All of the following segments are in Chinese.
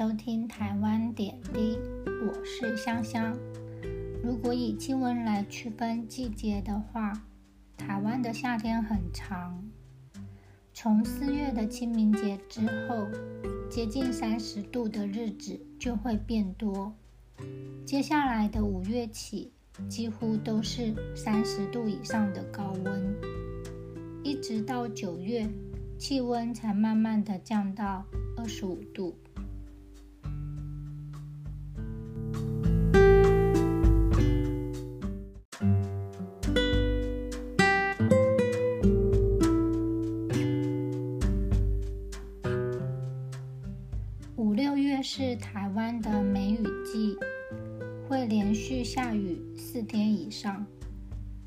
收听台湾点滴我是香香。如果以气温来区分季节的话台湾的夏天很长。从四月的清明节之后接近三十度的日子就会变多。接下来的五月起几乎都是三十度以上的高温。一直到九月气温才慢慢的降到二十五度。是台湾的梅雨季，会连续下雨四天以上。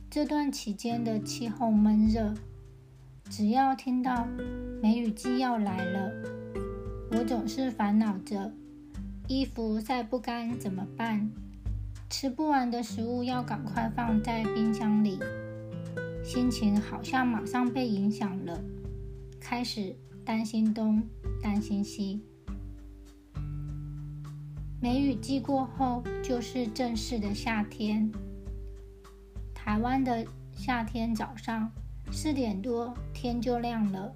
这段期间的气候闷热，只要听到梅雨季要来了，我总是烦恼着衣服晒不干怎么办，吃不完的食物要赶快放在冰箱里，心情好像马上被影响了，开始担心东担心西。梅雨季过后，就是正式的夏天。台湾的夏天早上四点多天就亮了，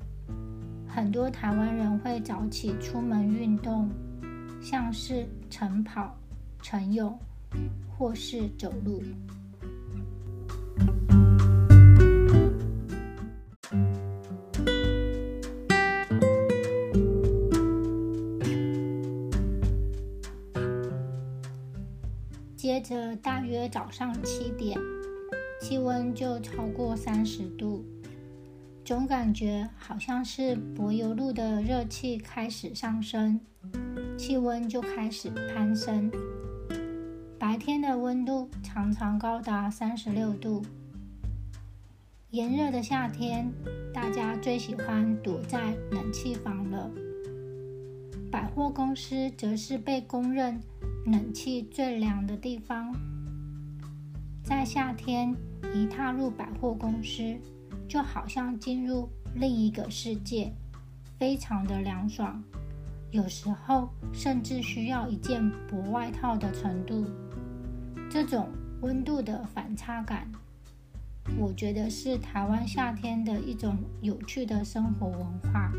很多台湾人会早起出门运动，像是晨跑、晨泳或是走路。接着，大约早上七点，气温就超过三十度，总感觉好像是柏油路的热气开始上升，气温就开始攀升。白天的温度常常高达三十六度。炎热的夏天，大家最喜欢躲在冷气房了。百货公司则是被公认。冷气最凉的地方，在夏天一踏入百货公司，就好像进入另一个世界，非常的凉爽。有时候甚至需要一件薄外套的程度。这种温度的反差感，我觉得是台湾夏天的一种有趣的生活文化。